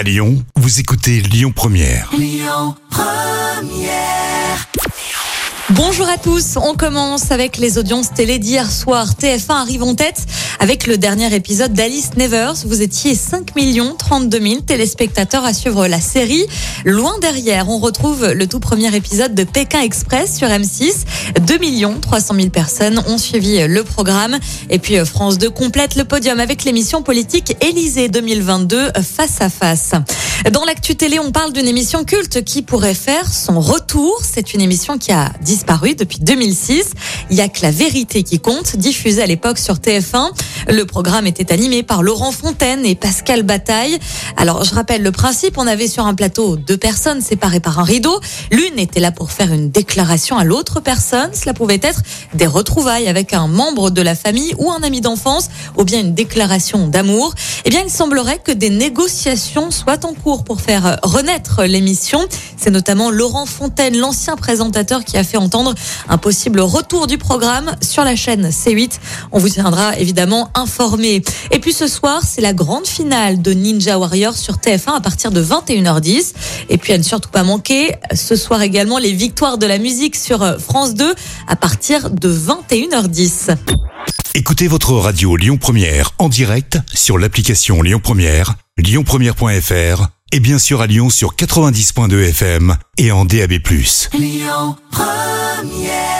À Lyon, vous écoutez Lyon Première. Bonjour à tous, on commence avec les audiences télé d'hier soir. TF1 arrive en tête avec le dernier épisode d'Alice Nevers. Vous étiez 5 32 000 téléspectateurs à suivre la série. Loin derrière, on retrouve le tout premier épisode de Pékin Express sur M6. 2 300 000 personnes ont suivi le programme. Et puis France 2 complète le podium avec l'émission politique Élysée 2022 face à face. Dans l'actu télé, on parle d'une émission culte qui pourrait faire son retour. C'est une émission qui a disparu depuis 2006. Il y a que la vérité qui compte, diffusée à l'époque sur TF1. Le programme était animé par Laurent Fontaine et Pascal Bataille. Alors, je rappelle le principe. On avait sur un plateau deux personnes séparées par un rideau. L'une était là pour faire une déclaration à l'autre personne. Cela pouvait être des retrouvailles avec un membre de la famille ou un ami d'enfance ou bien une déclaration d'amour. Eh bien, il semblerait que des négociations soient en cours pour faire renaître l'émission. C'est notamment Laurent Fontaine, l'ancien présentateur, qui a fait entendre un possible retour du programme sur la chaîne C8. On vous tiendra évidemment informé. Et puis ce soir, c'est la grande finale de Ninja Warrior sur TF1 à partir de 21h10. Et puis à ne surtout pas manquer, ce soir également, les victoires de la musique sur France 2 à partir de 21h10. Écoutez votre radio Lyon Première en direct sur l'application Lyon Première, lyonpremière.fr et bien sûr à Lyon sur 90.2 FM et en DAB+. Lyon Première